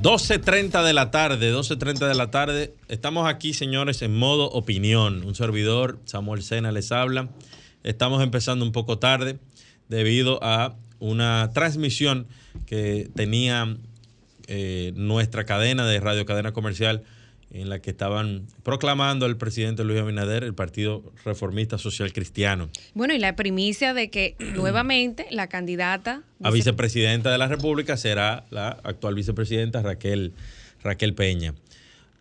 12.30 de la tarde, 12.30 de la tarde. Estamos aquí, señores, en modo opinión. Un servidor, Samuel Sena, les habla. Estamos empezando un poco tarde debido a una transmisión que tenía eh, nuestra cadena de radio, cadena comercial, en la que estaban proclamando al presidente Luis Abinader el Partido Reformista Social Cristiano. Bueno, y la primicia de que nuevamente la candidata a vicepresidenta de la República será la actual vicepresidenta Raquel, Raquel Peña,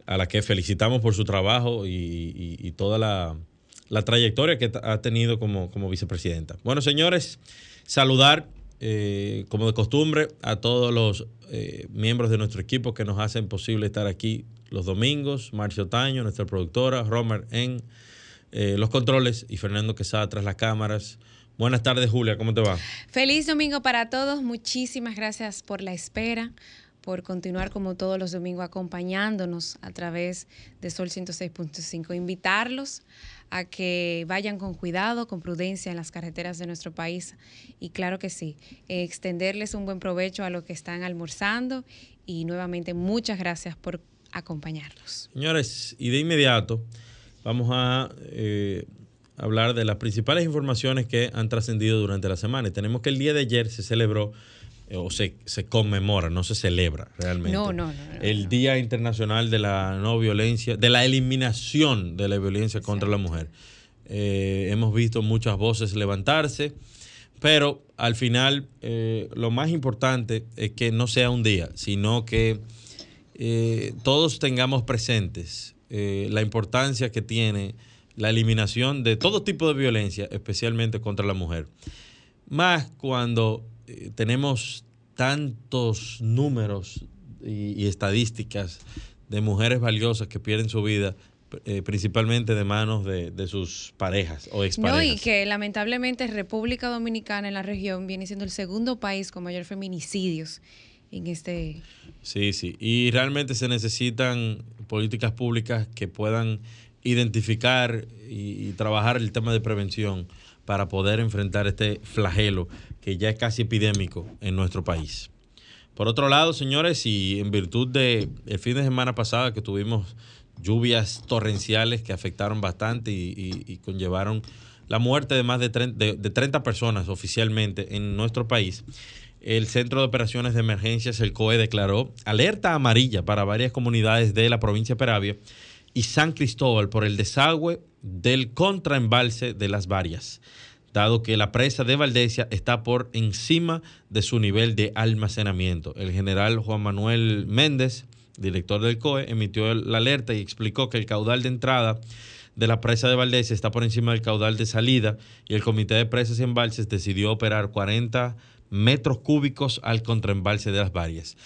a la que felicitamos por su trabajo y, toda la, trayectoria que ha tenido como, como vicepresidenta. Bueno, señores, saludar eh, como de costumbre a todos los eh, miembros de nuestro equipo que nos hacen posible estar aquí los domingos, Marcio Taño, nuestra productora, Romer en eh, los controles y Fernando Quesada tras las cámaras. Buenas tardes, Julia, ¿cómo te va? Feliz domingo para todos. Muchísimas gracias por la espera, por continuar como todos los domingos acompañándonos a través de Sol 106.5. Invitarlos a que vayan con cuidado, con prudencia en las carreteras de nuestro país y claro que sí, extenderles un buen provecho a los que están almorzando y nuevamente muchas gracias por acompañarlos. Señores, y de inmediato vamos a eh, hablar de las principales informaciones que han trascendido durante la semana. Y tenemos que el día de ayer se celebró eh, o se, conmemora, no se celebra realmente. No, no, el Día Internacional de la No Violencia, de la eliminación de la violencia contra la mujer. Eh, hemos visto muchas voces levantarse, pero al final lo más importante es que no sea un día, sino que eh, todos tengamos presentes eh, la importancia que tiene la eliminación de todo tipo de violencia, especialmente contra la mujer. Más cuando eh, tenemos tantos números y, estadísticas de mujeres valiosas que pierden su vida principalmente de manos de, sus parejas o exparejas. No, y que lamentablemente República Dominicana en la región viene siendo el segundo país con mayor feminicidios en este... Sí, sí, y realmente se necesitan políticas públicas que puedan identificar y, trabajar el tema de prevención para poder enfrentar este flagelo que ya es casi epidémico en nuestro país. Por otro lado, señores, y en virtud del el fin de semana pasada que tuvimos lluvias torrenciales que afectaron bastante y, conllevaron la muerte de más de de 30 personas oficialmente en nuestro país, el Centro de Operaciones de Emergencias, el COE, declaró alerta amarilla para varias comunidades de la provincia de Peravia y San Cristóbal por el desagüe del contraembalse de las varias, dado que la presa de Valdesia está por encima de su nivel de almacenamiento. El general Juan Manuel Méndez, director del COE, emitió la alerta y explicó que el caudal de entrada de la presa de Valdesia está por encima del caudal de salida y el Comité de Presas y Embalses decidió operar 40 metros cúbicos al contraembalse de las varias.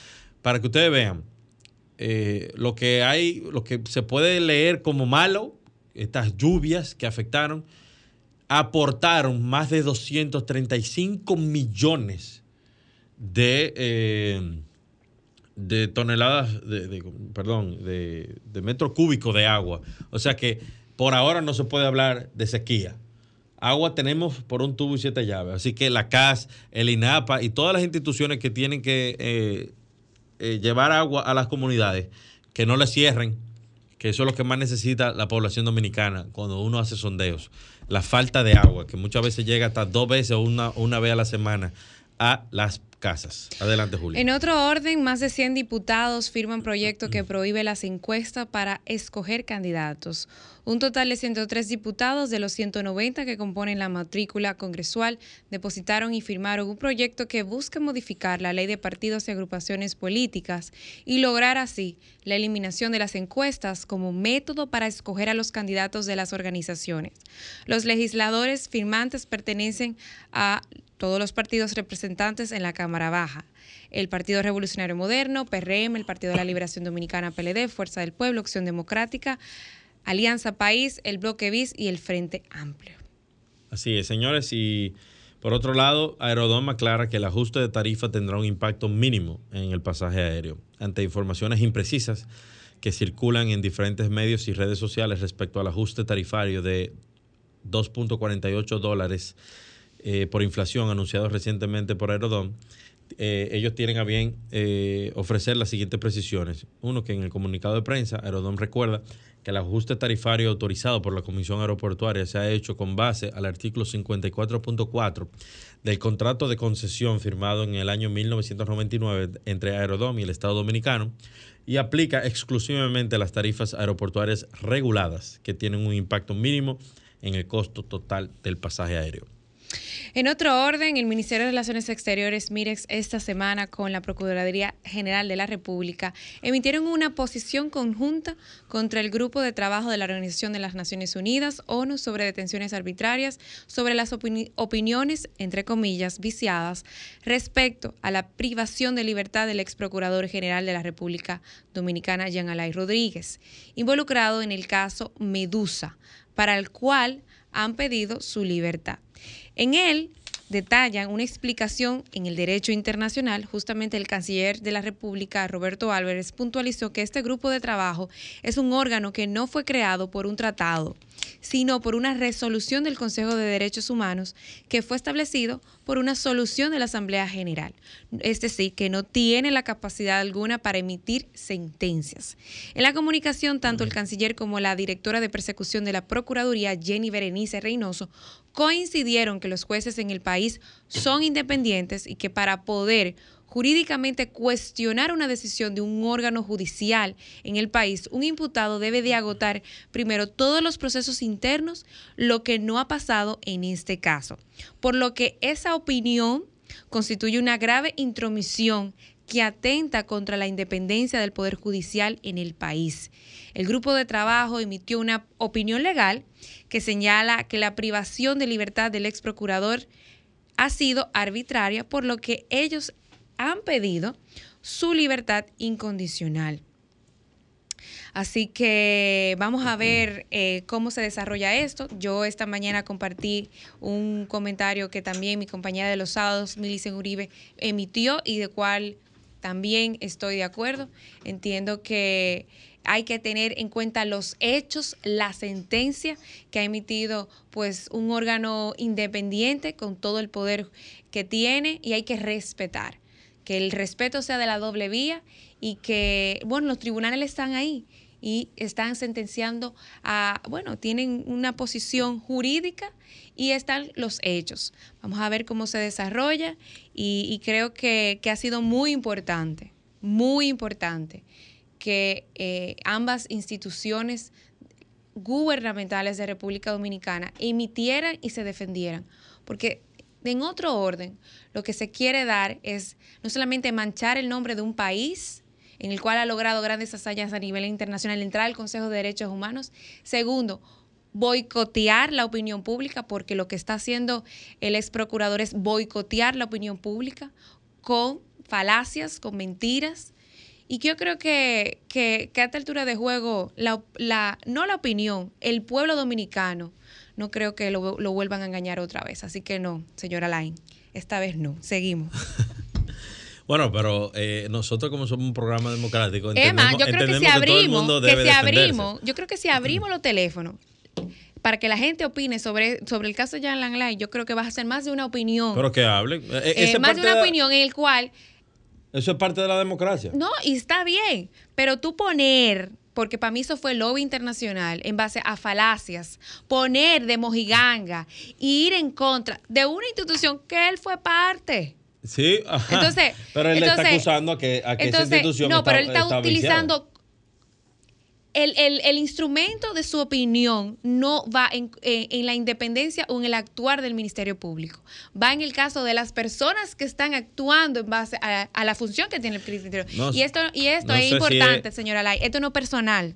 Para que ustedes vean, eh, lo que hay, lo que se puede leer como malo, estas lluvias que afectaron, aportaron más de 235 millones de, eh, de toneladas, de, perdón, de, de metros cúbicos de agua. O sea que por ahora no se puede hablar de sequía agua tenemos por un tubo y siete llaves. Así que la CAS, el INAPA y todas las instituciones que tienen que eh, eh, llevar agua a las comunidades, que no le cierren, que eso es lo que más necesita la población dominicana cuando uno hace sondeos. La falta de agua, que muchas veces llega hasta dos veces o una, una vez a la semana a las casas. Adelante, Julio. En otro orden, más de 100 diputados firman proyecto que prohíbe las encuestas para escoger candidatos. Un total de 103 diputados de los 190 que componen la matrícula congresual depositaron y firmaron un proyecto que busca modificar la ley de partidos y agrupaciones políticas y lograr así la eliminación de las encuestas como método para escoger a los candidatos de las organizaciones. Los legisladores firmantes pertenecen a todos los partidos representantes en la Cámara Baja. El Partido Revolucionario Moderno, PRM, el Partido de la Liberación Dominicana, PLD, Fuerza del Pueblo, Acción Democrática, Alianza País, el Bloque BIS y el Frente Amplio. Así es, señores, y por otro lado, Aerodom aclara que el ajuste de tarifa tendrá un impacto mínimo en el pasaje aéreo, ante informaciones imprecisas que circulan en diferentes medios y redes sociales respecto al ajuste tarifario de 2.48 dólares eh, por inflación anunciado recientemente por Aerodom. Eh, ellos tienen a bien eh, ofrecer las siguientes precisiones. Uno, que en el comunicado de prensa, Aerodom recuerda que el ajuste tarifario autorizado por la Comisión Aeroportuaria se ha hecho con base al artículo 54.4 del contrato de concesión firmado en el año 1999 entre Aerodom y el Estado Dominicano y aplica exclusivamente las tarifas aeroportuarias reguladas que tienen un impacto mínimo en el costo total del pasaje aéreo. En otro orden, el Ministerio de Relaciones Exteriores, MIREX, esta semana con la Procuraduría General de la República, emitieron una posición conjunta contra el Grupo de Trabajo de la Organización de las Naciones Unidas, ONU, sobre detenciones arbitrarias, sobre las opiniones, entre comillas, viciadas, respecto a la privación de libertad del ex Procurador General de la República Dominicana, Jean Alay Rodríguez, involucrado en el caso Medusa, para el cual han pedido su libertad. En él detallan una explicación en el derecho internacional, justamente el canciller de la República, Roberto Álvarez, puntualizó que este grupo de trabajo es un órgano que no fue creado por un tratado, sino por una resolución del Consejo de Derechos Humanos que fue establecido por una solución de la Asamblea General. Es decir, que no tiene la capacidad alguna para emitir sentencias. En la comunicación, tanto el canciller como la directora de persecución de la Procuraduría, Jenny Berenice Reynoso, coincidieron que los jueces en el país son independientes y que para poder jurídicamente cuestionar una decisión de un órgano judicial en el país, un imputado debe de agotar primero todos los procesos internos, lo que no ha pasado en este caso. Por lo que esa opinión constituye una grave intromisión que atenta contra la independencia del Poder Judicial en el país. El grupo de trabajo emitió una opinión legal que señala que la privación de libertad del ex procurador ha sido arbitraria, por lo que ellos han pedido su libertad incondicional. Así que vamos a ver eh, cómo se desarrolla esto. Yo esta mañana compartí un comentario que también mi compañera de los sábados, Milicen Uribe, emitió y de cual también estoy de acuerdo. Entiendo que hay que tener en cuenta los hechos, la sentencia que ha emitido pues un órgano independiente con todo el poder que tiene y hay que respetar que el respeto sea de la doble vía y que, bueno, los tribunales están ahí y están sentenciando a, bueno, tienen una posición jurídica y están los hechos. Vamos a ver cómo se desarrolla y, creo que, ha sido muy importante, muy importante que eh, ambas instituciones gubernamentales de República Dominicana emitieran y se defendieran, porque en otro orden, lo que se quiere dar es no solamente manchar el nombre de un país en el cual ha logrado grandes hazañas a nivel internacional, entrar al Consejo de Derechos Humanos. Segundo, boicotear la opinión pública, porque lo que está haciendo el ex procurador es boicotear la opinión pública con falacias, con mentiras. Y yo creo que, que, a esta altura de juego, la, no la opinión, el pueblo dominicano no creo que lo, vuelvan a engañar otra vez. Así que no, señora Lain, esta vez no. Seguimos. Bueno, pero eh, nosotros como somos un programa democrático, Emma, yo creo que si abrimos, que, si abrimos, yo creo que si abrimos los teléfonos para que la gente opine sobre, sobre el caso de Jan Langley, yo creo que vas a ser más de una opinión. Pero que hablen. Eh, eh, más de una opinión en el cual... Eso es parte de la democracia. No, y está bien, pero tú poner porque para mí eso fue lobby internacional en base a falacias, poner de mojiganga y ir en contra de una institución que él fue parte. Sí, entonces, pero él está acusando a que, a que esa institución No, pero él está, utilizando el, instrumento de su opinión no va en, la independencia o en el actuar del Ministerio Público. Va en el caso de las personas que están actuando en base a, la función que tiene el Ministerio. y esto, y esto es importante, señora Lai. Esto no es personal.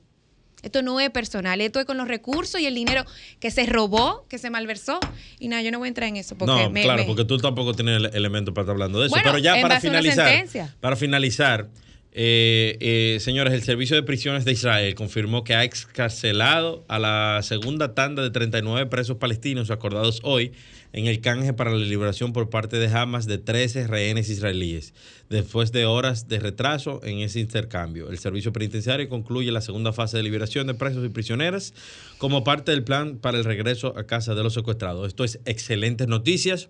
Esto no es personal, esto es con los recursos y el dinero que se robó, que se malversó. Y nada, yo no voy a entrar en eso. Porque no, claro, porque tú tampoco tienes elementos para estar hablando de eso. Bueno, Pero ya en para finalizar, para finalizar, eh, eh, señores, el Servicio de Prisiones de Israel confirmó que ha excarcelado a la segunda tanda de 39 presos palestinos acordados hoy en el canje para la liberación por parte de Hamas de 13 rehenes israelíes, después de horas de retraso en ese intercambio. El servicio penitenciario concluye la segunda fase de liberación de presos y prisioneras como parte del plan para el regreso a casa de los secuestrados. Esto es excelentes noticias.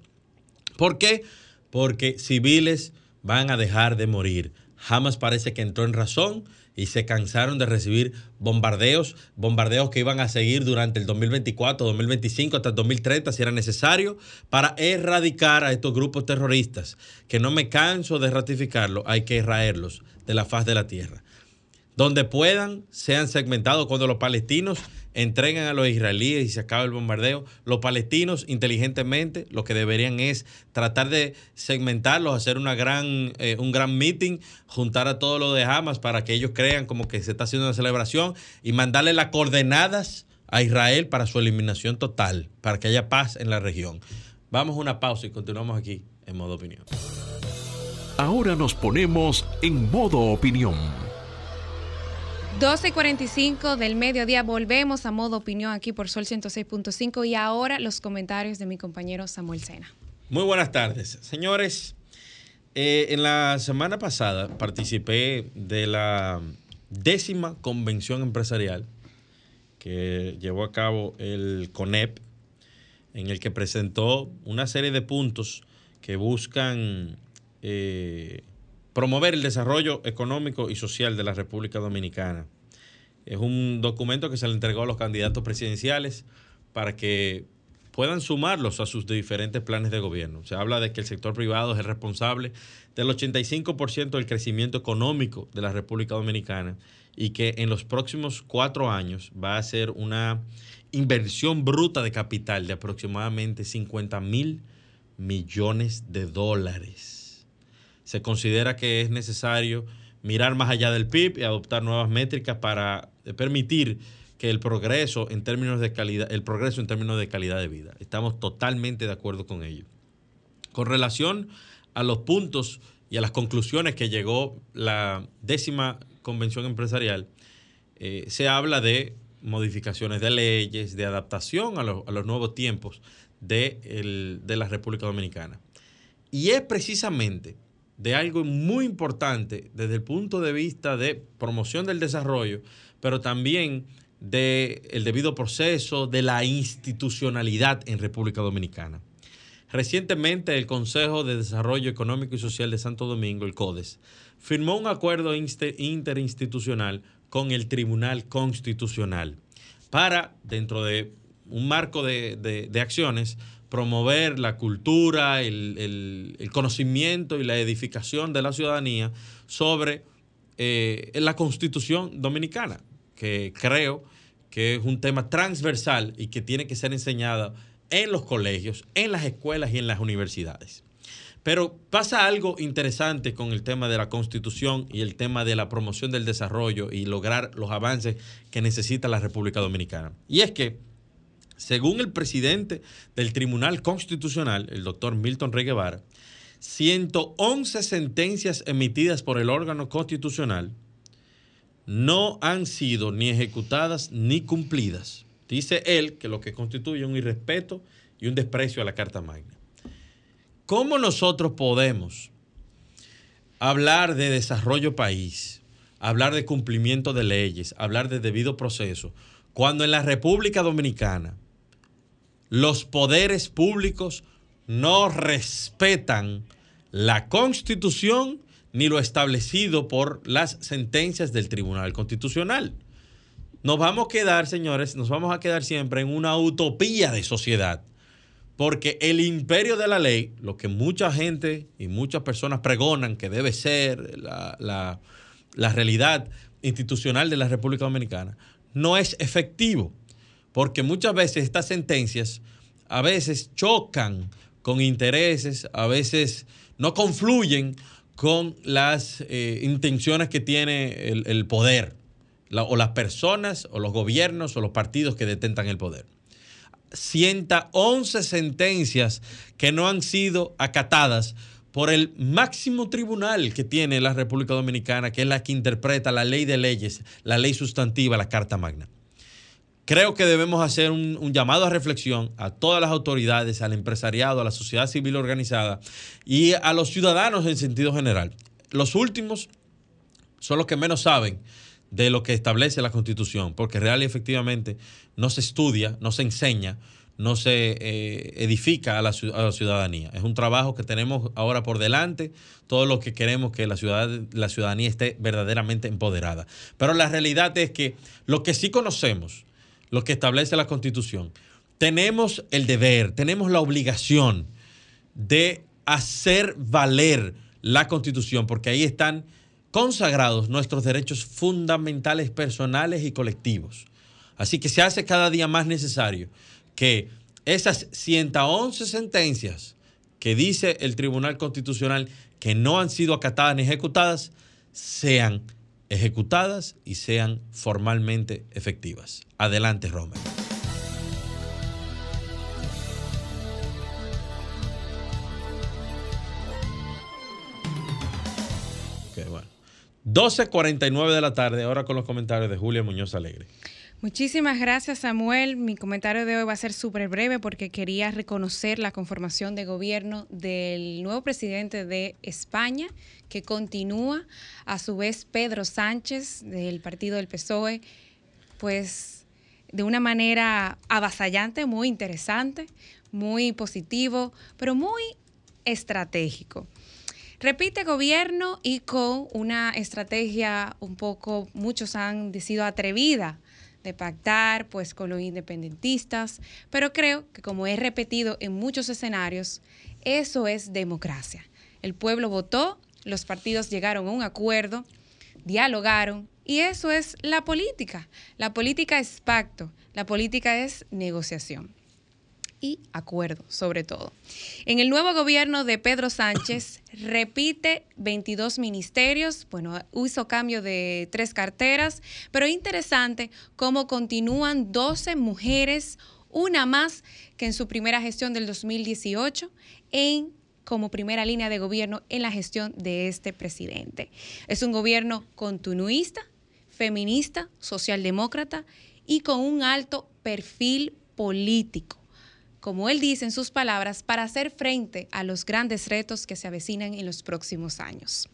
¿Por qué? Porque civiles van a dejar de morir. Hamas parece que entró en razón y se cansaron de recibir bombardeos, bombardeos que iban a seguir durante el 2024, 2025 hasta el 2030 si era necesario para erradicar a estos grupos terroristas, que no me canso de ratificarlo, hay que erraerlos de la faz de la tierra. Donde puedan, sean segmentados cuando los palestinos entregan a los israelíes y se acaba el bombardeo. Los palestinos, inteligentemente, lo que deberían es tratar de segmentarlos, hacer una gran, eh, un gran meeting, juntar a todos los de Hamas para que ellos crean como que se está haciendo una celebración y mandarle las coordenadas a Israel para su eliminación total, para que haya paz en la región. Vamos a una pausa y continuamos aquí en modo opinión. Ahora nos ponemos en modo opinión. 12 y 45 del mediodía, volvemos a modo opinión aquí por Sol 106.5 y ahora los comentarios de mi compañero Samuel Sena. Muy buenas tardes. Señores, eh, en la semana pasada participé de la décima convención empresarial que llevó a cabo el CONEP, en el que presentó una serie de puntos que buscan eh, promover el desarrollo económico y social de la República Dominicana. Es un documento que se le entregó a los candidatos presidenciales para que puedan sumarlos a sus diferentes planes de gobierno. Se habla de que el sector privado es el responsable del 85% del crecimiento económico de la República Dominicana y que en los próximos cuatro años va a ser una inversión bruta de capital de aproximadamente 50 mil millones de dólares. Se considera que es necesario mirar más allá del PIB y adoptar nuevas métricas para permitir que el progreso en términos de calidad, el progreso en términos de calidad de vida. Estamos totalmente de acuerdo con ello. Con relación a los puntos y a las conclusiones que llegó la décima convención empresarial, eh, se habla de modificaciones de leyes, de adaptación a, a los nuevos tiempos de, el- de la República Dominicana. Y es precisamente de algo muy importante desde el punto de vista de promoción del desarrollo, pero también del debido proceso, de la institucionalidad en República Dominicana. Recientemente el Consejo de Desarrollo Económico y Social de Santo Domingo, el CODES, firmó un acuerdo interinstitucional con el Tribunal Constitucional para, dentro de un marco de, de- de acciones, promover la cultura, el, el- conocimiento y la edificación de la ciudadanía sobre eh, la constitución dominicana, que creo que es un tema transversal y que tiene que ser enseñada en los colegios, en las escuelas y en las universidades. Pero pasa algo interesante con el tema de la constitución y el tema de la promoción del desarrollo y lograr los avances que necesita la República Dominicana. Y es que, según el presidente del Tribunal Constitucional, el doctor Milton Rey Guevara, 111 sentencias emitidas por el órgano constitucional no han sido ni ejecutadas ni cumplidas. Dice él que lo que constituye un irrespeto y un desprecio a la Carta Magna. ¿Cómo nosotros podemos hablar de desarrollo país, hablar de cumplimiento de leyes, hablar de debido proceso, cuando en la República Dominicana los poderes públicos no respetan la constitución ni lo establecido por las sentencias del Tribunal Constitucional? Nos vamos a quedar, señores, nos vamos a quedar siempre en una utopía de sociedad. Porque el imperio de la ley, lo que mucha gente y muchas personas pregonan que debe ser la, la- la realidad institucional de la República Dominicana, no es efectivo. Porque muchas veces estas sentencias a veces chocan con intereses, a veces no confluyen con las eh, intenciones que tiene el, poder, o las personas o los gobiernos o los partidos que detentan el poder. 111 sentencias que no han sido acatadas por el máximo tribunal que tiene la República Dominicana, que es la que interpreta la ley de leyes, la ley sustantiva, la Carta Magna. Creo que debemos hacer un, llamado a reflexión a todas las autoridades, al empresariado, a la sociedad civil organizada y a los ciudadanos en sentido general. Los últimos son los que menos saben de lo que establece la Constitución, porque real y efectivamente no se estudia, no se enseña, no se eh, edifica a la, ciudadanía. Es un trabajo que tenemos ahora por delante, todo lo que queremos que la, ciudad, la ciudadanía esté verdaderamente empoderada. Pero la realidad es que lo que sí conocemos, lo que establece la Constitución, tenemos el deber, tenemos la obligación de hacer valer la Constitución, porque ahí están consagrados nuestros derechos fundamentales personales y colectivos. Así que se hace cada día más necesario que esas 111 sentencias que dice el Tribunal Constitucional que no han sido acatadas ni ejecutadas, sean ejecutadas y sean formalmente efectivas. Adelante, Romer. Okay, bueno. 12.49 de la tarde, ahora con los comentarios de Julia Muñoz Alegre. Muchísimas gracias, Samuel. Mi comentario de hoy va a ser súper breve porque quería reconocer la conformación de gobierno del nuevo presidente de España, que continúa, a su vez Pedro Sánchez del partido del PSOE, pues de una manera avasallante, muy interesante, muy positivo, pero muy estratégico. Repite gobierno y con una estrategia un poco, muchos han decidido atrevida de pactar pues con los independentistas, pero creo que como he repetido en muchos escenarios, eso es democracia. El pueblo votó, los partidos llegaron a un acuerdo, dialogaron y eso es la política. La política es pacto, la política es negociación y acuerdo, sobre todo. En el nuevo gobierno de Pedro Sánchez repite 22 ministerios, bueno, hizo cambio de tres carteras, pero interesante cómo continúan 12 mujeres, una más que en su primera gestión del 2018, en como primera línea de gobierno en la gestión de este presidente. Es un gobierno continuista, feminista, socialdemócrata y con un alto perfil político como él dice en sus palabras, para hacer frente a los grandes retos que se avecinan en los próximos años.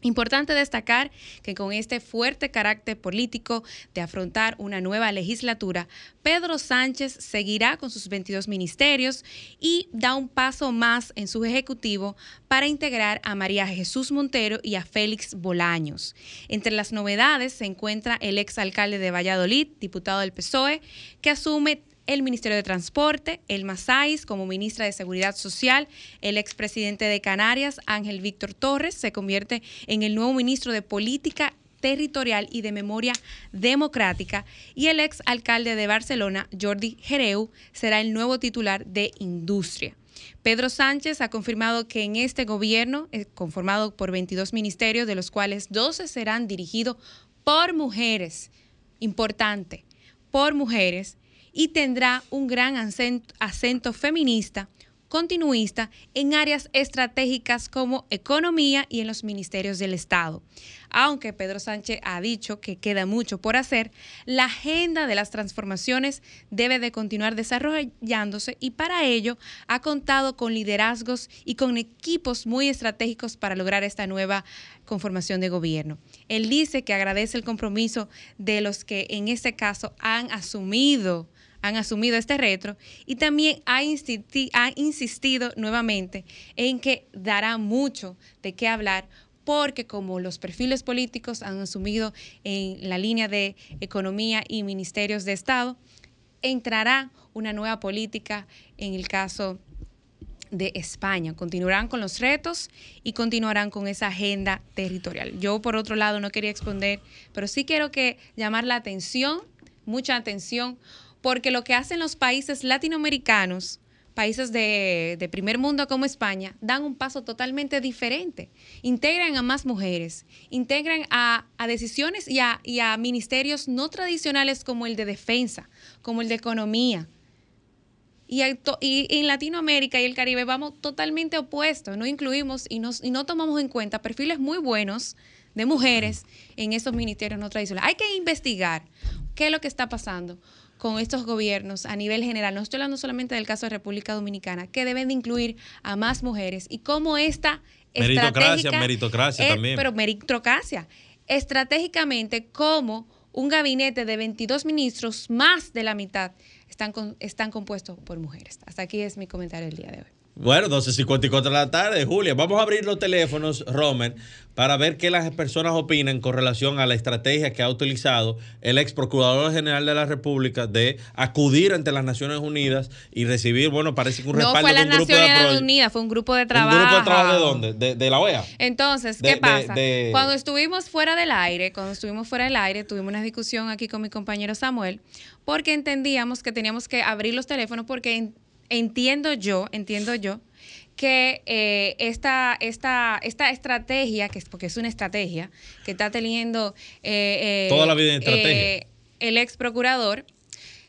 Importante destacar que con este fuerte carácter político de afrontar una nueva legislatura, Pedro Sánchez seguirá con sus 22 ministerios y da un paso más en su ejecutivo para integrar a María Jesús Montero y a Félix Bolaños. Entre las novedades se encuentra el exalcalde de Valladolid, diputado del PSOE, que asume el Ministerio de Transporte, el Masáis como ministra de Seguridad Social, el expresidente de Canarias, Ángel Víctor Torres, se convierte en el nuevo ministro de Política territorial y de memoria democrática y el ex alcalde de Barcelona, Jordi Jereu, será el nuevo titular de Industria. Pedro Sánchez ha confirmado que en este gobierno, eh, conformado por 22 ministerios, de los cuales 12 serán dirigidos por mujeres, importante, por mujeres, y tendrá un gran acento, feminista, continuista en áreas estratégicas como economía y en los ministerios del Estado. Aunque Pedro Sánchez ha dicho que queda mucho por hacer, la agenda de las transformaciones debe de continuar desarrollándose y para ello ha contado con liderazgos y con equipos muy estratégicos para lograr esta nueva conformación de gobierno. Él dice que agradece el compromiso de los que en este caso han asumido han asumido este retro y también ha, ha insistido nuevamente en que dará mucho de qué hablar porque como los perfiles políticos han asumido en la línea de economía y ministerios de Estado, entrará una nueva política en el caso de España. Continuarán con los retos y continuarán con esa agenda territorial. Yo, por otro lado, no quería esconder, pero sí quiero que llamar la atención, mucha atención, porque lo que hacen los países latinoamericanos países de, primer mundo como España dan un paso totalmente diferente. Integran a más mujeres, integran a, decisiones y a, ministerios no tradicionales como el de defensa, como el de economía. Y, en Latinoamérica y el Caribe vamos totalmente opuestos, no incluimos y, y no tomamos en cuenta perfiles muy buenos de mujeres en esos ministerios no tradicionales. Hay que investigar qué es lo que está pasando con estos gobiernos a nivel general, no estoy hablando solamente del caso de República Dominicana, que deben de incluir a más mujeres y cómo esta meritocracia, meritocracia también. Pero meritocracia, estratégicamente cómo un gabinete de 22 ministros, más de la mitad, están, están compuestos por mujeres. Hasta aquí es mi comentario del día de hoy. Bueno, 12.54 de la tarde, Julia. Vamos a abrir los teléfonos, Romer, para ver qué las personas opinan con relación a la estrategia que ha utilizado el ex procurador general de la República de acudir ante las Naciones Unidas y recibir, bueno, parece que un respaldo no fue de un las grupo Naciones de Unidas, fue un grupo de trabajo. ¿Un grupo de trabajo de dónde? ¿De, de la OEA? Entonces, ¿qué pasa? Cuando estuvimos fuera del aire, cuando estuvimos fuera del aire, tuvimos una discusión aquí con mi compañero Samuel, porque entendíamos que teníamos que abrir los teléfonos porque entiendo yo, entiendo yo, que eh, esta, esta, esta estrategia, que es porque es una estrategia, que está teniendo eh, eh, toda la vida en estrategia. el ex procurador,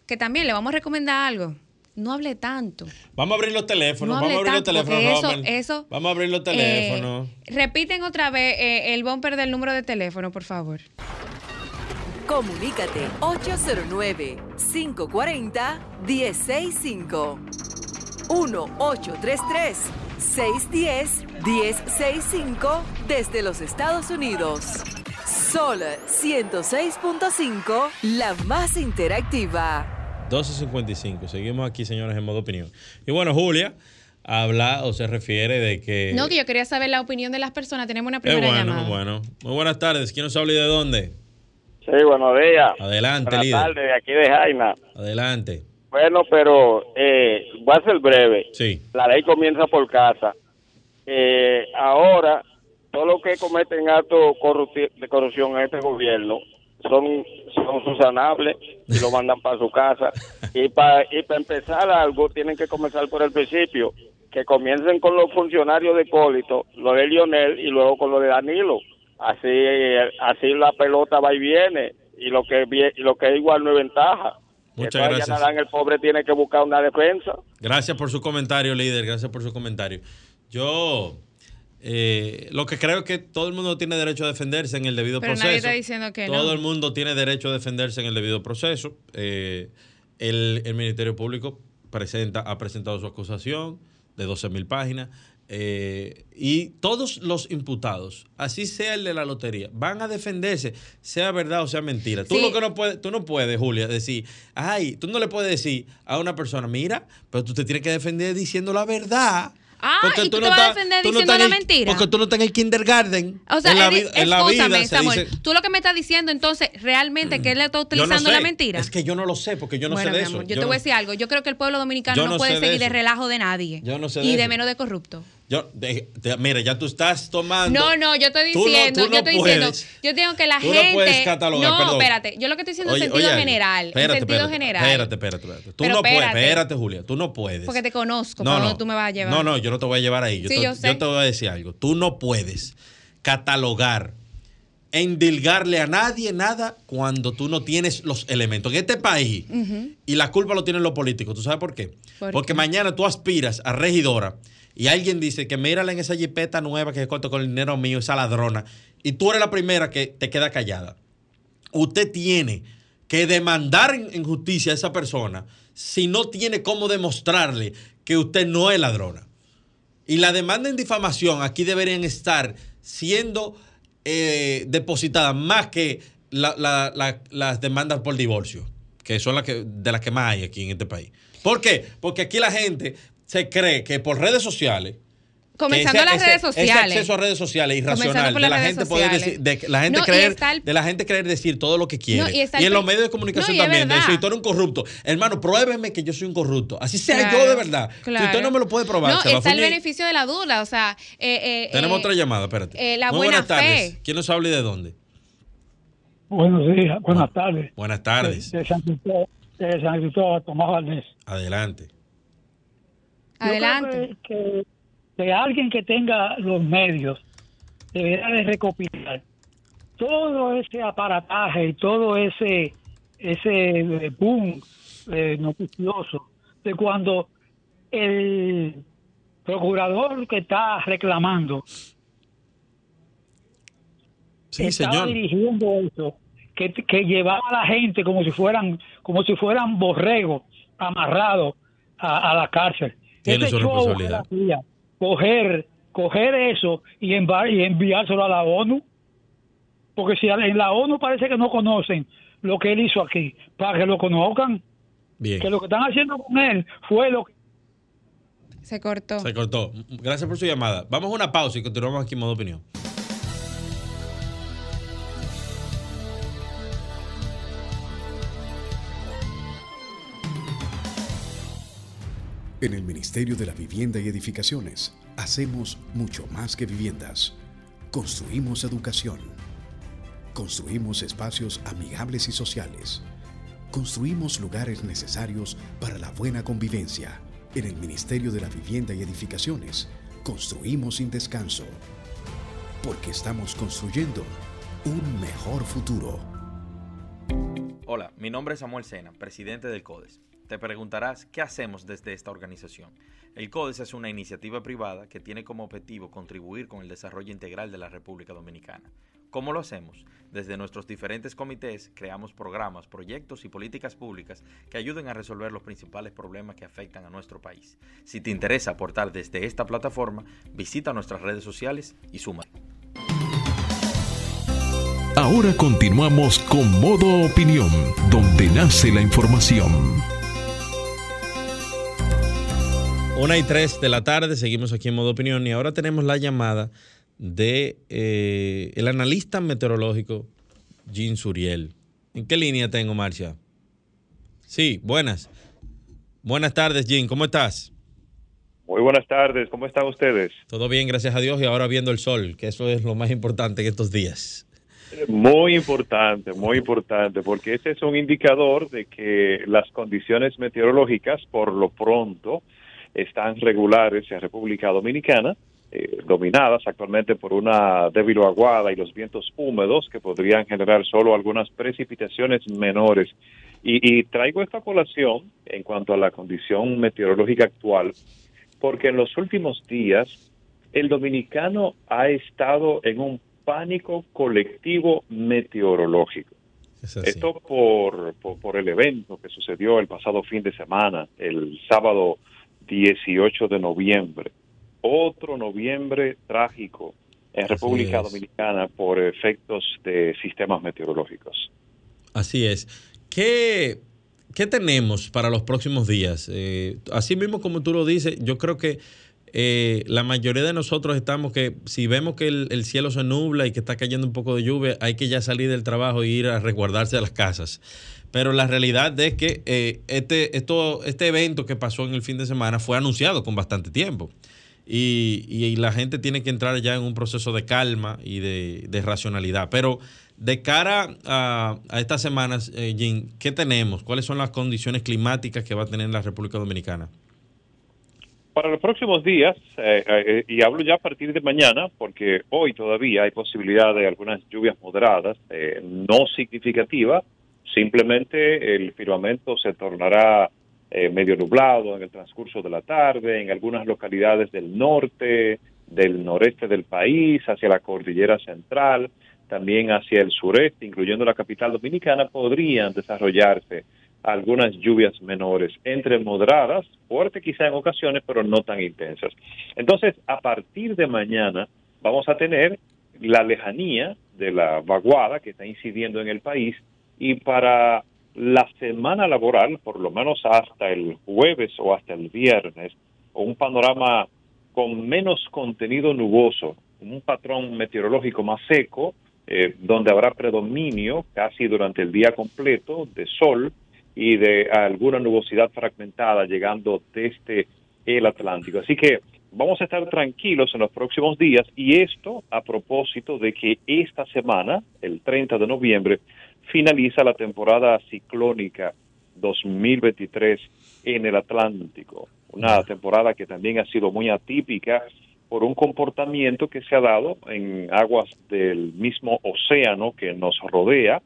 que también le vamos a recomendar algo. No hable tanto. Vamos a abrir los teléfonos. vamos a abrir los teléfonos, eso, eso, Vamos a abrir los teléfonos. repiten otra vez el bumper del número de teléfono, por favor. Comunícate 809 540 165 1-833-610-1065 desde los Estados Unidos. Sol 106.5, la más interactiva. 12.55, seguimos aquí, señores, en modo opinión. Y bueno, Julia habla o se refiere de que... No, que yo quería saber la opinión de las personas. Tenemos una primera bueno, llamada. Bueno, muy buenas tardes. ¿Quién nos habla y de dónde? Sí, buenos días. Adelante, buenas líder. tardes, de aquí de Jaina. Adelante. Bueno, pero eh, voy a ser breve. Sí. La ley comienza por casa. Eh, ahora, todos los que cometen actos de corrupción en este gobierno son, son susanables y lo mandan para su casa. y para y para empezar algo, tienen que comenzar por el principio. Que comiencen con los funcionarios de Hipólito, lo de Lionel y luego con lo de Danilo. Así, así la pelota va y viene. Y lo que, y lo que es igual no es ventaja. Muchas gracias. el pobre tiene que buscar una defensa. Gracias por su comentario, líder. Gracias por su comentario. Yo eh, lo que creo es que todo el mundo tiene derecho a defenderse en el debido Pero proceso. Nadie está diciendo que todo no. el mundo tiene derecho a defenderse en el debido proceso. Eh, el, el, Ministerio Público presenta, ha presentado su acusación de 12 mil páginas. Eh, y todos los imputados, así sea el de la lotería, van a defenderse, sea verdad o sea mentira. Tú Sí. lo que no puedes, tú no puedes, Julia, decir, ay, tú no le puedes decir a una persona, mira, pero tú te tienes que defender diciendo la verdad. Ah, Porque ¿y tú no te vas a defender tú no diciendo la mentira? Porque tú no estás en el kindergarten. O sea, en la, vi- en la vida Samuel, dice. tú lo que me estás diciendo entonces, realmente, que él le está no utilizando sé. la mentira. Es que yo no lo sé, porque yo no bueno, sé de eso. yo, te no- voy a decir algo. Yo creo que el pueblo dominicano Yo no, no puede de seguir de relajo de nadie. Yo no sé de y de eso. menos de corrupto. Yo, de- de- mira, ya tú estás tomando. No, no, yo estoy Tú no- diciendo, tú no yo estoy diciendo, puedes. yo tengo que la Tú no gente. puedes catalogar, no, perdón. espérate, yo lo que estoy diciendo en sentido oye, general, espérate, en sentido espérate, general. Espérate, espérate, espérate. Tú Pero no puedes, espérate. espérate, Julia, tú no puedes. Porque te conozco, no, no, tú me vas a llevar. No, no, yo no te voy a llevar ahí. Yo, Sí, te, yo sé. te voy a decir algo. Tú no puedes catalogar, endilgarle a nadie nada cuando tú no tienes los elementos. En este país, y la culpa lo tienen los políticos. ¿Tú sabes por qué? ¿Por Porque qué? mañana tú aspiras a regidora y alguien dice que mírala en esa jipeta nueva que se con el dinero mío, esa ladrona, y tú eres la primera que te queda callada usted tiene que demandar en, justicia a esa persona si no tiene cómo demostrarle que usted no es ladrona. Y la demanda en difamación aquí deberían estar siendo eh, depositadas más que la- las demandas por divorcio, que son las que, de las que más hay aquí en este país. ¿Por qué? Porque aquí la gente se cree que por redes sociales Comenzando ese- las ese- redes sociales. Ese acceso a redes sociales irracional de la gente poder decir, de la gente No, creer, el- de la gente querer decir todo lo que quiere. No, y y, está el en los medios de comunicación No, y es también, de decir, tú eres un corrupto. Hermano, pruébeme que yo soy un corrupto. Así sea Claro, yo de verdad. Si claro. usted no me lo puede probar, No, está el beneficio de la duda, o sea, eh, eh, Tenemos eh, otra llamada, espérate. eh, la Muy buena buenas tardes. ¿Quién nos habla y de dónde? Buenos días, buenas tardes. Buenas tardes. De, de San Cristóbal, de San Cristóbal, Tomás Valdés. Adelante. Adelante. que, que alguien que tenga los medios deberá de recopilar todo ese aparataje y todo ese ese eh, boom eh, noticioso de cuando el procurador que está reclamando Sí, estaba señor. dirigiendo eso, que, que llevaba a la gente como si fueran como si fueran borregos amarrados a, a la cárcel. Tiene Ese su responsabilidad. hacía, coger, coger eso y, enva- y enviárselo a la ONU, porque si en la ONU parece que no conocen lo que él hizo aquí, para que lo conozcan, Bien. que lo que están haciendo con él fue lo que Se cortó. Se cortó. Gracias por su llamada. Vamos a una pausa y continuamos aquí en modo opinión. En el Ministerio de la Vivienda y Edificaciones hacemos mucho más que viviendas. Construimos educación. Construimos espacios amigables y sociales. Construimos lugares necesarios para la buena convivencia. En el Ministerio de la Vivienda y Edificaciones construimos sin descanso. Porque estamos construyendo un mejor futuro. Hola, mi nombre es Samuel Sena, presidente del CODES. Te preguntarás, ¿qué hacemos desde esta organización? El CODES es una iniciativa privada que tiene como objetivo contribuir con el desarrollo integral de la República Dominicana. ¿Cómo lo hacemos? Desde nuestros diferentes comités creamos programas, proyectos y políticas públicas que ayuden a resolver los principales problemas que afectan a nuestro país. Si te interesa aportar desde esta plataforma, visita nuestras redes sociales y súmate. Ahora continuamos con Modo Opinión, donde nace la información. Una y tres de la tarde, seguimos aquí en modo opinión y ahora tenemos la llamada de eh, el analista meteorológico Jean Suriel. ¿En qué línea tengo, Marcia? Sí, buenas. Buenas tardes, Jean, ¿cómo estás? Muy buenas tardes, ¿cómo están ustedes? Todo bien, gracias a Dios y ahora viendo el sol, que eso es lo más importante en estos días. Muy importante, muy importante, porque ese es un indicador de que las condiciones meteorológicas, por lo pronto, están regulares en República Dominicana, eh, dominadas actualmente por una débil aguada y los vientos húmedos que podrían generar solo algunas precipitaciones menores. Y, y traigo esta colación en cuanto a la condición meteorológica actual, porque en los últimos días el dominicano ha estado en un pánico colectivo meteorológico. Es. Esto por, por, por el evento que sucedió el pasado fin de semana, el sábado 18 de noviembre. Otro noviembre trágico en República. Dominicana por efectos de sistemas meteorológicos. Así es. ¿Qué, qué tenemos para los próximos días? Eh, así mismo como tú lo dices, yo creo que eh, la mayoría de nosotros estamos que si vemos que el, el cielo se nubla y que está cayendo un poco de lluvia, hay que ya salir del trabajo e ir a resguardarse a las casas. Pero la realidad es que eh, este, esto, este evento que pasó en el fin de semana fue anunciado con bastante tiempo. Y, y la gente tiene que entrar ya en un proceso de calma y de, de racionalidad. Pero de cara a, a estas semanas, eh, Jim, ¿qué tenemos? ¿Cuáles son las condiciones climáticas que va a tener la República Dominicana? Para los próximos días, eh, eh, y hablo ya a partir de mañana, porque hoy todavía hay posibilidad de algunas lluvias moderadas, eh, no significativas, simplemente el firmamento se tornará eh, medio nublado en el transcurso de la tarde, en algunas localidades del norte, del noreste del país, hacia la cordillera central, también hacia el sureste, incluyendo la capital dominicana, podrían desarrollarse algunas lluvias menores, entre moderadas, fuerte quizá en ocasiones, pero no tan intensas. Entonces, a partir de mañana vamos a tener la lejanía de la vaguada que está incidiendo en el país y para la semana laboral, por lo menos hasta el jueves o hasta el viernes, un panorama con menos contenido nuboso, un patrón meteorológico más seco, eh, donde habrá predominio casi durante el día completo de sol y de alguna nubosidad fragmentada llegando desde el Atlántico. Así que vamos a estar tranquilos en los próximos días y esto a propósito de que esta semana, el 30 de noviembre, finaliza la temporada ciclónica 2023 en el Atlántico. una temporada que también ha sido muy atípica por un comportamiento que se ha dado en aguas del mismo océano que nos rodea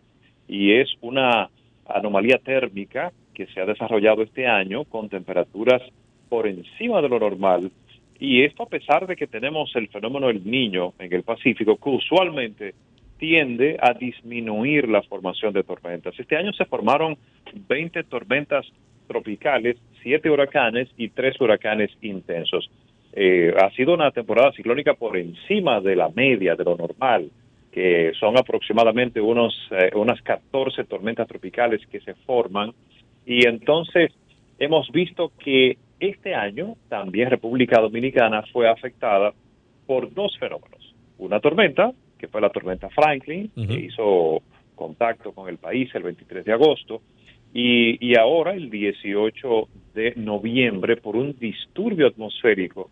y es una anomalía térmica que se ha desarrollado este año con temperaturas por encima de lo normal y esto a pesar de que tenemos el fenómeno del niño en el Pacífico que usualmente tiende a disminuir la formación de tormentas. Este año se formaron 20 tormentas tropicales, 7 huracanes y 3 huracanes intensos. Eh, ha sido una temporada ciclónica por encima de la media, de lo normal, que son aproximadamente unos, eh, unas 14 tormentas tropicales que se forman. Y entonces hemos visto que este año también República Dominicana fue afectada por dos fenómenos. Una tormenta, que fue la tormenta Franklin, que hizo contacto con el país el 23 de agosto, y, y ahora el 18 de noviembre por un disturbio atmosférico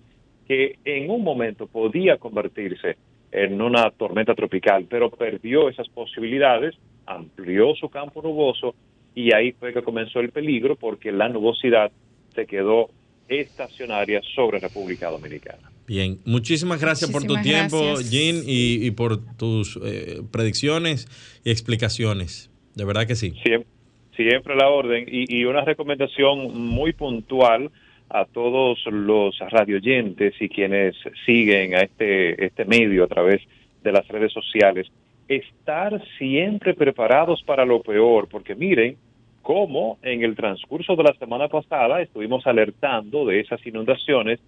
que en un momento podía convertirse en una tormenta tropical, pero perdió esas posibilidades, amplió su campo nuboso y ahí fue que comenzó el peligro porque la nubosidad se quedó estacionaria sobre República Dominicana. Bien, muchísimas gracias por tu tiempo, Jean, y, por tus eh, predicciones y explicaciones. De verdad que sí. Siempre, siempre la orden. Y, y, una recomendación muy puntual a todos los radioyentes y quienes siguen a este, este medio a través de las redes sociales. Estar siempre preparados para lo peor, porque miren, como en el transcurso de la semana pasada estuvimos alertando de esas inundaciones,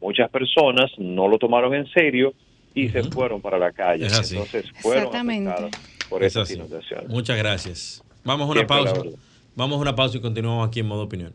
muchas personas no lo tomaron en serio y se fueron para la calle. Entonces fueron afectadas por esas inundaciones. Muchas gracias. Vamos a una pausa. Vamos a una pausa y continuamos aquí en modo opinión.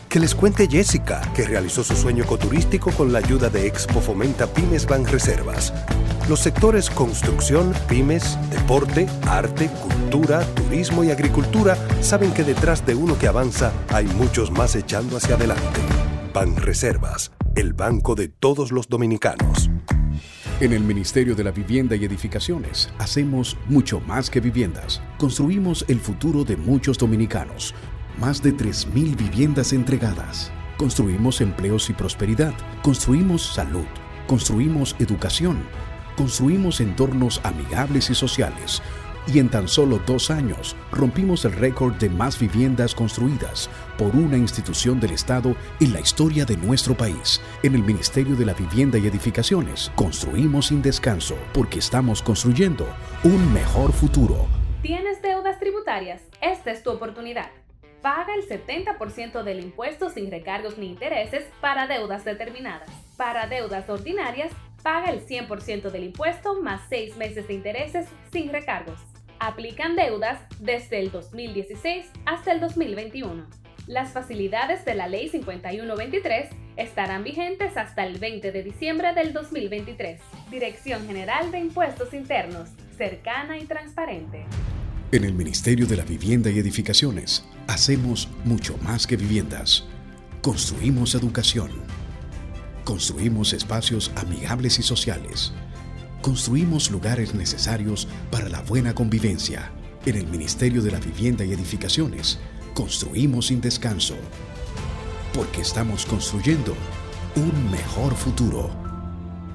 Que les cuente Jessica, que realizó su sueño ecoturístico con la ayuda de Expo Fomenta Pymes Ban Reservas. Los sectores construcción, pymes, deporte, arte, cultura, turismo y agricultura saben que detrás de uno que avanza hay muchos más echando hacia adelante. Ban Reservas, el banco de todos los dominicanos. En el Ministerio de la Vivienda y Edificaciones hacemos mucho más que viviendas. Construimos el futuro de muchos dominicanos más de 3.000 viviendas entregadas. Construimos empleos y prosperidad. Construimos salud. Construimos educación. Construimos entornos amigables y sociales. Y en tan solo dos años rompimos el récord de más viviendas construidas por una institución del Estado en la historia de nuestro país. En el Ministerio de la Vivienda y Edificaciones construimos sin descanso porque estamos construyendo un mejor futuro. ¿Tienes deudas tributarias? Esta es tu oportunidad paga el 70% del impuesto sin recargos ni intereses para deudas determinadas. Para deudas ordinarias, paga el 100% del impuesto más 6 meses de intereses sin recargos. Aplican deudas desde el 2016 hasta el 2021. Las facilidades de la Ley 5123 estarán vigentes hasta el 20 de diciembre del 2023. Dirección General de Impuestos Internos, cercana y transparente. En el Ministerio de la Vivienda y Edificaciones hacemos mucho más que viviendas. Construimos educación. Construimos espacios amigables y sociales. Construimos lugares necesarios para la buena convivencia. En el Ministerio de la Vivienda y Edificaciones construimos sin descanso. Porque estamos construyendo un mejor futuro.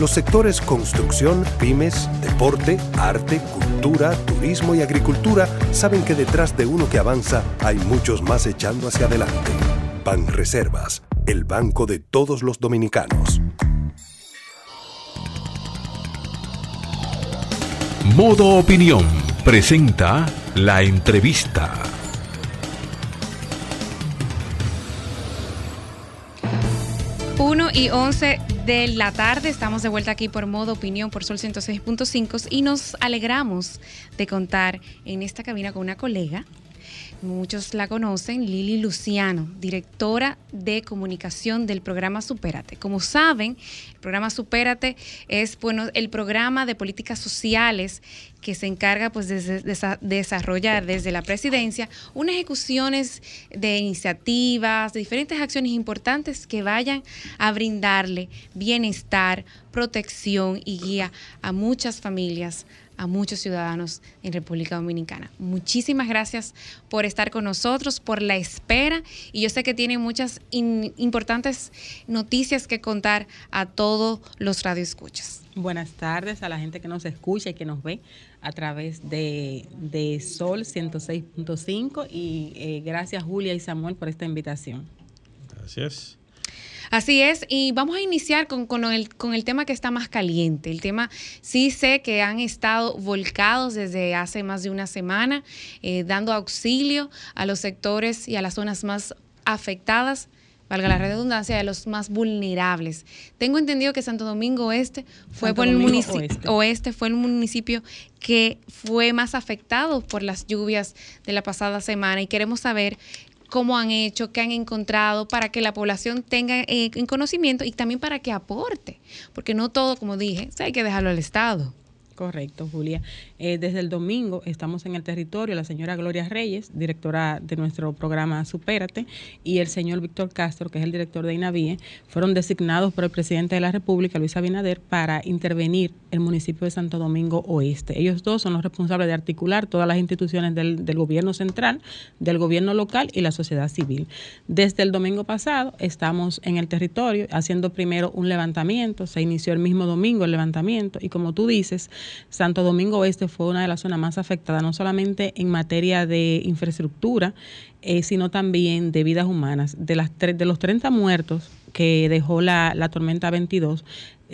Los sectores construcción, pymes, deporte, arte, cultura, turismo y agricultura saben que detrás de uno que avanza hay muchos más echando hacia adelante. Ban Reservas, el banco de todos los dominicanos. Modo Opinión presenta la entrevista. Uno y 11 de la tarde, estamos de vuelta aquí por Modo Opinión por Sol 106.5 y nos alegramos de contar en esta cabina con una colega muchos la conocen, Lili Luciano, directora de comunicación del programa Supérate. Como saben, el programa Supérate es bueno, el programa de políticas sociales que se encarga pues, de, desarrollar desde la presidencia unas ejecuciones de iniciativas, de diferentes acciones importantes que vayan a brindarle bienestar, protección y guía a muchas familias a muchos ciudadanos en República Dominicana. Muchísimas gracias por estar con nosotros, por la espera y yo sé que tienen muchas importantes noticias que contar a todos los radioescuchas. Buenas tardes a la gente que nos escucha y que nos ve a través de, Sol 106.5 y eh, gracias Julia y Samuel por esta invitación. Gracias. Así es, y vamos a iniciar con, el, con el tema que está más caliente. El tema, sí sé que han estado volcados desde hace más de una semana, eh, dando auxilio a los sectores y a las zonas más afectadas valga la redundancia, de los más vulnerables. Tengo entendido que Santo Domingo fue por el municipio oeste. fue el municipio que fue más afectado por las lluvias de la pasada semana y queremos saber cómo han hecho, qué han encontrado, para que la población tenga eh, en conocimiento y también para que aporte, porque no todo, como dije, hay que dejarlo al Estado. Correcto, Julia. Eh, desde el domingo estamos en el territorio, la señora Gloria Reyes, directora de nuestro programa Supérate, y el señor Víctor Castro, que es el director de INAVIE, fueron designados por el presidente de la República, Luis Abinader, para intervenir el municipio de Santo Domingo Oeste. Ellos dos son los responsables de articular todas las instituciones del, del gobierno central, del gobierno local y la sociedad civil. Desde el domingo pasado estamos en el territorio haciendo primero un levantamiento, se inició el mismo domingo el levantamiento y como tú dices, Santo Domingo Oeste fue una de las zonas más afectadas, no solamente en materia de infraestructura, eh, sino también de vidas humanas. De, las de los 30 muertos que dejó la, la tormenta 22,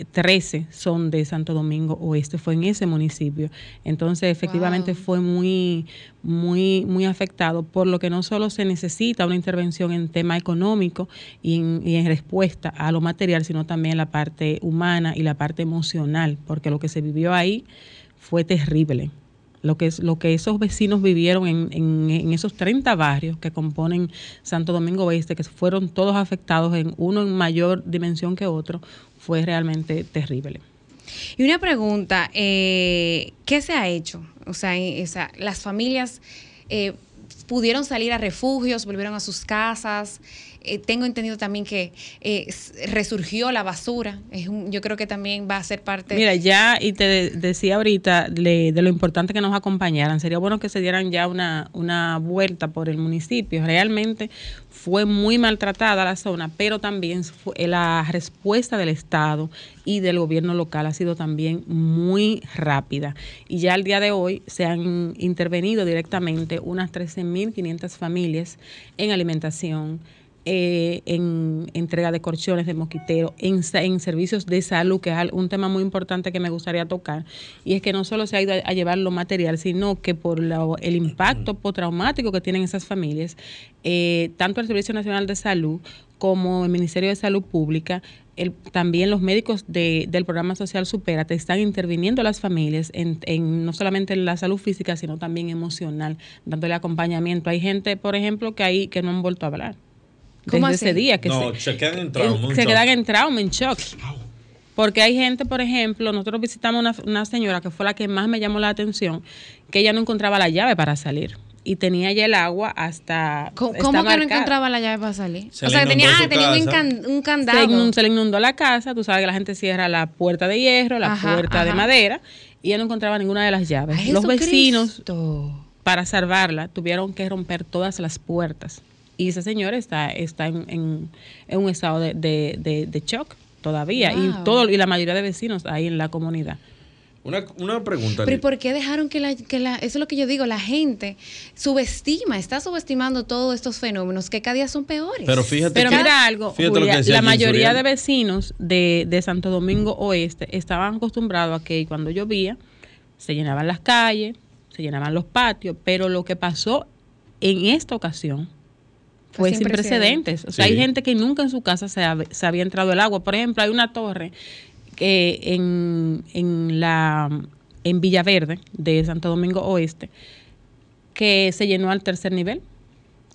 13 son de Santo Domingo Oeste, fue en ese municipio. Entonces, efectivamente fue muy, muy, muy afectado, por lo que no solo se necesita una intervención en tema económico y en, y en respuesta a lo material, sino también la parte humana y la parte emocional, porque lo que se vivió ahí fue terrible lo que, es, lo que esos vecinos vivieron en, en, esos 30 barrios que componen Santo Domingo Oeste, que fueron todos afectados, en uno en mayor dimensión que otro, fue realmente terrible. Y una pregunta, eh, ¿qué se ha hecho? O sea, esa, las familias eh, pudieron salir a refugios, volvieron a sus casas. Eh, tengo entendido también que eh, resurgió la basura. Es yo creo que también va a ser parte. Mira, ya, y te decía ahorita de lo importante que nos acompañaran. Sería bueno que se dieran ya una, una vuelta por el municipio. Realmente fue muy maltratada la zona, pero también fue, la respuesta del Estado y del gobierno local ha sido también muy rápida. Y ya al día de hoy se han intervenido directamente unas 13.500 familias en alimentación eh, en entrega de colchones de mosquitero, en, en, servicios de salud, que es un tema muy importante que me gustaría tocar, y es que no solo se ha ido a, llevar lo material, sino que por el impacto postraumático que tienen esas familias, eh, tanto el Servicio Nacional de Salud como el Ministerio de Salud Pública, el, también los médicos de, del programa social Superate están interviniendo a las familias en, en, no solamente en la salud física, sino también emocional, dándole acompañamiento. Hay gente, por ejemplo, que hay que no han vuelto a hablar ¿Cómo ese día. Que no, se, quedan en trauma. Se quedan en trauma, en shock. Porque hay gente, por ejemplo, nosotros visitamos una, una señora que fue la que más me llamó la atención, que ella no encontraba la llave para salir y tenía ya el agua hasta. ¿Cómo, que no encontraba la llave para salir? o sea, tenía, ah, tenía un, candado. Se, le inundó la casa, tú sabes que la gente cierra la puerta de hierro, la puerta de madera, y ella no encontraba ninguna de las llaves. Los vecinos, para salvarla, tuvieron que romper todas las puertas y esa señora está, está en, un estado de, de, shock todavía y todo y la mayoría de vecinos ahí en la comunidad. Una, una pregunta. Pero ¿y por qué dejaron que la, que la, eso es lo que yo digo, la gente subestima, está subestimando todos estos fenómenos que cada día son peores? Pero fíjate Pero mira algo, la mayoría de vecinos de, de Santo Domingo Oeste estaban acostumbrados a que cuando llovía, se llenaban las calles, se llenaban los patios, pero lo que pasó en esta ocasión fue, sin precedentes. O sea, hay gente que nunca en su casa se, se, había entrado el agua. Por ejemplo, hay una torre que en, en, la, en Villaverde de Santo Domingo Oeste que se llenó al tercer nivel.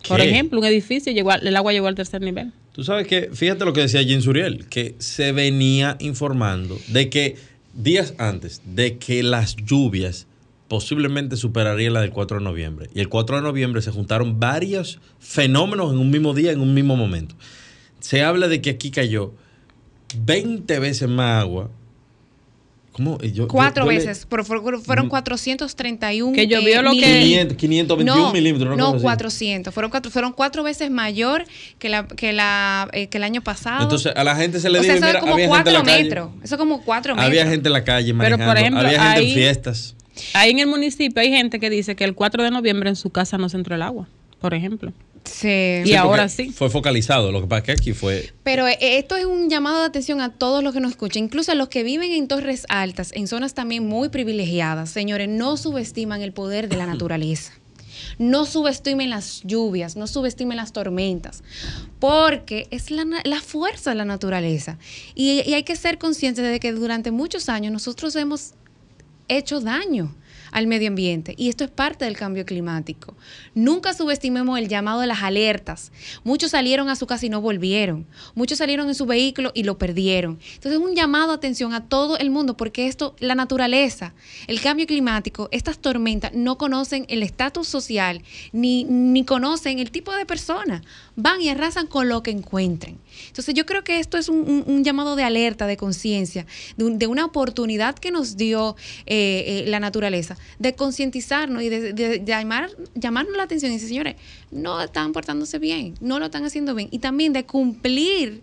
Por ejemplo, un edificio, llegó el agua llegó al tercer nivel. Tú sabes que, fíjate lo que decía Jim Suriel, que se venía informando de que días antes de que las lluvias posiblemente superarían la del 4 de noviembre. Y el 4 de noviembre se juntaron varios fenómenos en un mismo día, en un mismo momento. Se habla de que aquí cayó 20 veces más agua ¿Cómo? Yo, Cuatro veces, pero fueron 431 que llovió lo que 521 no, milímetros. No, 400. Fueron cuatro, fueron cuatro veces mayor que la que la eh, que el año pasado. Entonces a la gente se le dijo, eso mira, es como cuatro metros. Eso es como cuatro metros. Había gente en la calle manejando. Pero por ejemplo, había gente en fiestas. Ahí en el municipio hay gente que dice que el 4 de noviembre en su casa no se entró el agua, por ejemplo. Sí. Y ahora sí. Fue focalizado, lo que pasa es que aquí fue... Pero eh, esto es un llamado de atención a todos los que nos escuchan, incluso a los que viven en torres altas, en zonas también muy privilegiadas. Señores, no subestiman el poder de la naturaleza. No subestimen las lluvias, no subestimen las tormentas, porque es la, fuerza de la naturaleza. Y, y hay que ser conscientes de que durante muchos años nosotros hemos hecho daño al medio ambiente. Y esto es parte del cambio climático. Nunca subestimemos el llamado de las alertas. Muchos salieron a su casa y no volvieron. Muchos salieron en su vehículo y lo perdieron. Entonces es un llamado de atención a todo el mundo porque esto, la naturaleza, el cambio climático, estas tormentas no conocen el estatus social ni, ni conocen el tipo de persona. Van y arrasan con lo que encuentren. Entonces yo creo que esto es un, llamado de alerta, de conciencia, de, una oportunidad que nos dio eh, eh, la naturaleza de concientizarnos y de, llamar, llamarnos la atención y decir, señores, no están portándose bien, no lo están haciendo bien. Y también de cumplir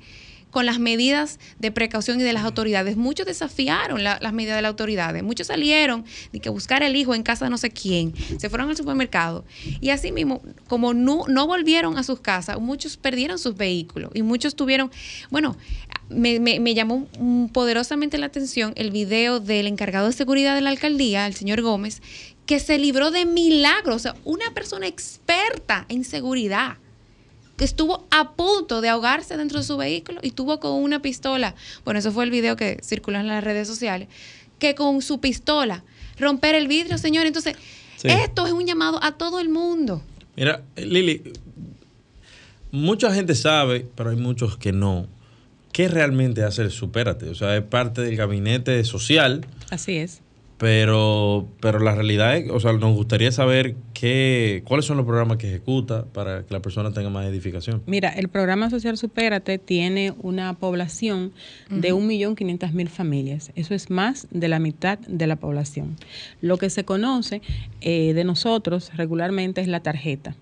con las medidas de precaución y de las autoridades. Muchos desafiaron las medidas de las autoridades. Muchos salieron de que buscar el hijo en casa de no sé quién. Se fueron al supermercado. Y así mismo, como no, volvieron a sus casas, muchos perdieron sus vehículos. Y muchos tuvieron, bueno, me, llamó poderosamente la atención el video del encargado de seguridad de la alcaldía, el señor Gómez, que se libró de milagros, o sea, una persona experta en seguridad, que estuvo a punto de ahogarse dentro de su vehículo y tuvo con una pistola, bueno, eso fue el video que circuló en las redes sociales, que con su pistola romper el vidrio, señor. Entonces, esto es un llamado a todo el mundo. Mira, Lili, mucha gente sabe, pero hay muchos que no ¿qué realmente hace el Supérate? O sea, es parte del gabinete social. Así es. Pero, pero la realidad es, o sea, nos gustaría saber qué, cuáles son los programas que ejecuta para que la persona tenga más edificación. Mira, el programa social Supérate tiene una población de 1.500.000 familias. Eso es más de la mitad de la población. Lo que se conoce eh, de nosotros regularmente es la tarjeta,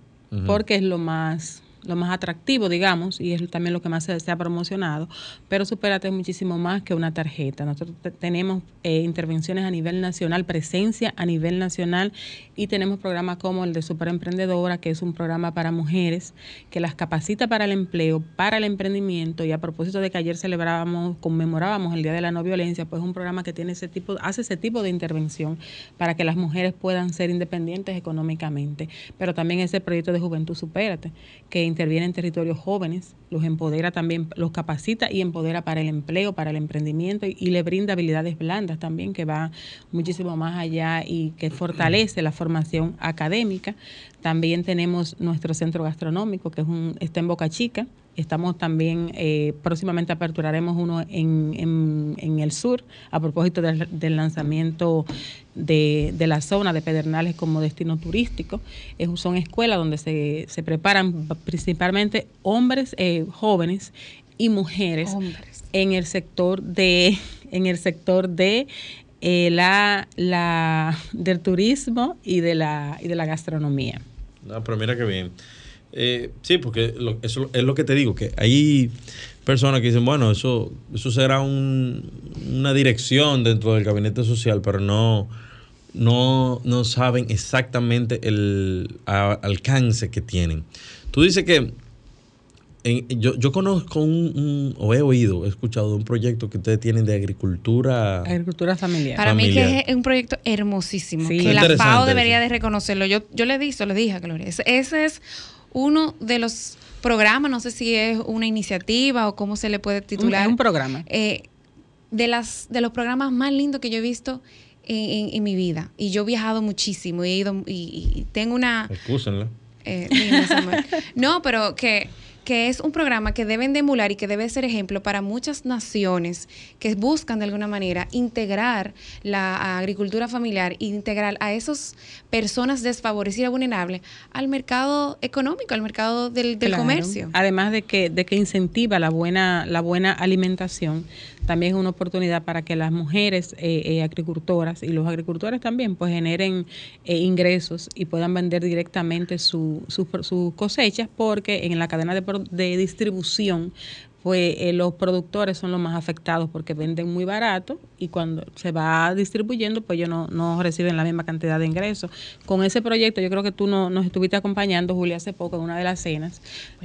porque es lo más lo más atractivo, digamos, y es también lo que más se, ha promocionado, pero Superate es muchísimo más que una tarjeta. Nosotros tenemos eh, intervenciones a nivel nacional, presencia a nivel nacional y tenemos programas como el de Superemprendedora, que es un programa para mujeres que las capacita para el empleo, para el emprendimiento y a propósito de que ayer celebrábamos, conmemorábamos el Día de la No Violencia, pues es un programa que tiene ese tipo, hace ese tipo de intervención para que las mujeres puedan ser independientes económicamente, pero también ese proyecto de Juventud Supérate, que interviene en territorios jóvenes, los empodera también, los capacita y empodera para el empleo, para el emprendimiento y, le brinda habilidades blandas también que va muchísimo más allá y que fortalece la formación académica. También tenemos nuestro centro gastronómico que es un, está en Boca Chica, Estamos también, eh, próximamente aperturaremos uno en, en, el sur, a propósito del, lanzamiento de, de, la zona de Pedernales como destino turístico. Es, son escuelas donde se, se preparan principalmente hombres eh, jóvenes y mujeres en el sector de, en el sector de eh, la, la, del turismo y de la, y de la gastronomía. No, pero mira qué bien. Eh, sí, porque eso es lo que te digo, que hay personas que dicen, bueno, eso, eso será una dirección dentro del gabinete social, pero no, no, no saben exactamente el alcance que tienen. Tú dices que en- yo, yo conozco un, un- o he oído, he escuchado de un proyecto que ustedes tienen de agricultura. Agricultura familiar. Para mí que Familiar. es un proyecto hermosísimo, Sí. que la FAO eso. debería de reconocerlo. Yo, yo le dije, le dije a Gloria, ese, ese es uno de los programas, no sé si es una iniciativa o cómo se le puede titular. es un programa. eh, de, las, de los programas más lindos que yo he visto en, en- en mi vida. Y yo he viajado muchísimo y he ido y, y tengo una... Excúsenla. Eh, no, pero que, que es un programa que deben de emular y que debe ser ejemplo para muchas naciones que buscan de alguna manera integrar la agricultura familiar e integrar a esas personas desfavorecidas, vulnerables, al mercado económico, al mercado del, del Claro. comercio. Además de que, de que incentiva la buena, la buena alimentación, también es una oportunidad para que las mujeres eh, eh, agricultoras y los agricultores también pues generen eh, ingresos y puedan vender directamente su- sus pro- sus cosechas porque en la cadena de, de distribución pues eh, los productores son los más afectados porque venden muy barato y cuando se va distribuyendo pues ellos no, no reciben la misma cantidad de ingresos. Con ese proyecto yo creo que tú no- nos estuviste acompañando, Julia, hace poco en una de las cenas.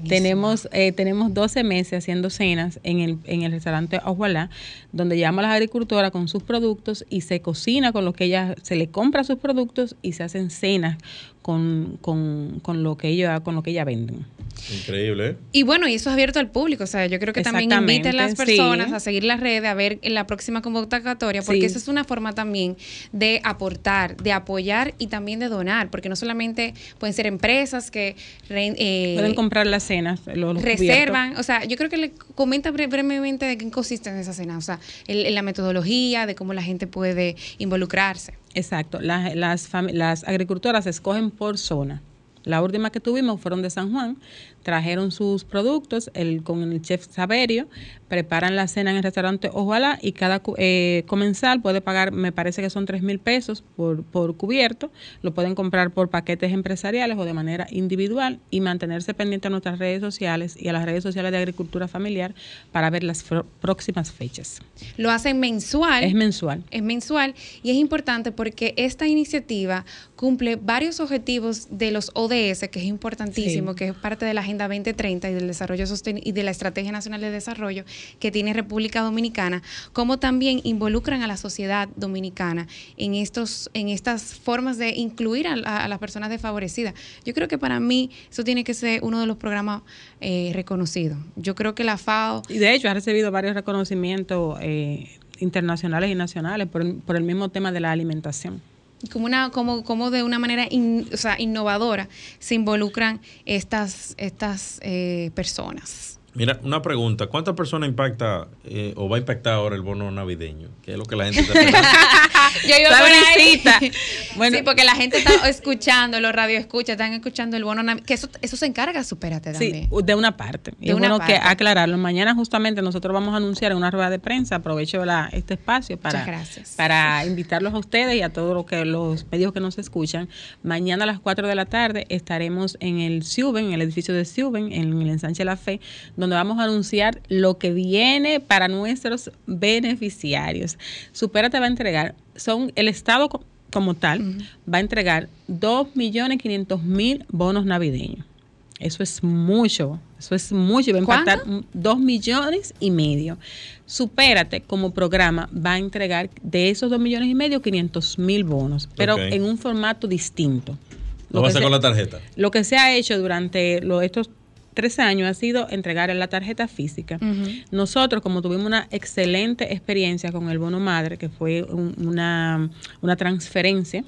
Tenemos eh, tenemos 12 meses haciendo cenas en el, en el restaurante Ojualá, donde llaman a las agricultoras con sus productos y se cocina con lo que ellas, se le compra sus productos y se hacen cenas con, con, con lo que ellos con lo que ellas venden. Increíble, ¿eh? Y bueno, y eso es abierto al público. O sea, yo creo que también inviten a las sí. personas a seguir las redes, a ver en la próxima convocatoria, porque Sí. esa es una forma también de aportar, de apoyar y también de donar, porque no solamente pueden ser empresas que re- eh, Pueden comprar las cenas, los, los reservan, o sea, yo creo que le comenta bre- brevemente de qué consiste esa cena, o sea, el- en la metodología, de cómo la gente puede involucrarse. Exacto. Las, las, las agricultoras escogen por zona. La última que tuvimos fueron de San Juan, trajeron sus productos el, con el chef Saberio, preparan la cena en el restaurante Ojalá y cada eh, comensal puede pagar, me parece que son tres mil pesos por, por cubierto, lo pueden comprar por paquetes empresariales o de manera individual y mantenerse pendiente a nuestras redes sociales y a las redes sociales de agricultura familiar para ver las próximas fechas. Lo hacen mensual. Es mensual. es mensual y es importante porque esta iniciativa cumple varios objetivos de los ODS, que es importantísimo, Sí. que es parte de la Agenda 2030 y del desarrollo sosten- y de la Estrategia Nacional de Desarrollo que tiene República Dominicana, como también involucran a la sociedad dominicana en estos en estas formas de incluir a, a- a las personas desfavorecidas. Yo creo que para mí eso tiene que ser uno de los programas eh, reconocidos. Yo creo que la FAO Y de hecho ha recibido varios reconocimientos eh, internacionales y nacionales por, por el mismo tema de la alimentación. como una como como de una manera in- o sea, innovadora se involucran estas estas eh, personas Mira, una pregunta. ¿Cuántas personas impacta eh, o va a impactar ahora el bono navideño? ¿Qué es lo que la gente está yo iba por ahí Sabrecita. Bueno. sí porque la gente está escuchando los radio escucha están escuchando el bono navi- que eso eso se encarga supérate también Sí, de una parte. Y De es una bueno que parte. aclararlo. Mañana justamente nosotros vamos a anunciar en una rueda de prensa, aprovecho la, este espacio para, Muchas gracias. para invitarlos a ustedes y a todos los que los medios que nos escuchan. Mañana a las 4 de la tarde estaremos en el Suben, en el edificio de Suben, en el ensanche de la fe, donde vamos a anunciar lo que viene para nuestros beneficiarios. Supérate va a entregar, son el Estado co- como tal, va a entregar 2.500.000 bonos navideños. Eso es mucho, eso es mucho. Va a impactar ¿Cuánto? dos millones y medio. Supérate como programa va a entregar de esos dos millones y medio 500 mil bonos, pero en un formato distinto. ¿Lo va a que hacer se- con la tarjeta? Lo que se ha hecho durante lo- estos tres años ha sido entregar en la tarjeta física. Nosotros, como tuvimos una excelente experiencia con el bono madre, que fue un- una, una transferencia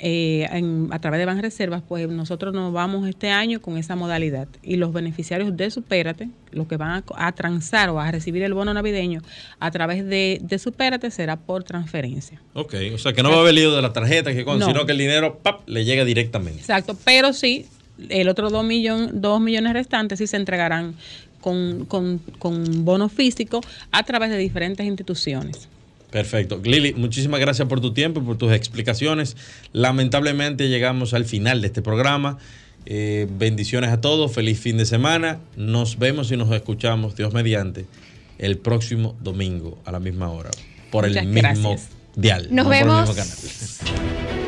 eh, en- a través de Banreservas, pues nosotros nos vamos este año con esa modalidad. Y los beneficiarios de Supérate, los que van a, a transar o a recibir el bono navideño a través de, de Supérate, será por transferencia. Ok, o sea que no va a haber lío de la tarjeta, que con, No. sino que el dinero ¡pap! le llega directamente. Exacto, pero sí, el otro dos, millón, dos millones restantes sí se entregarán con, con, con bono físico a través de diferentes instituciones. Perfecto. Lili, muchísimas gracias por tu tiempo y por tus explicaciones. Lamentablemente llegamos al final de este programa. Eh, bendiciones a todos, feliz fin de semana. Nos vemos y nos escuchamos, Dios mediante, el próximo domingo a la misma hora, por el mismo gracias. dial. Nos no por el vemos. mismo canal.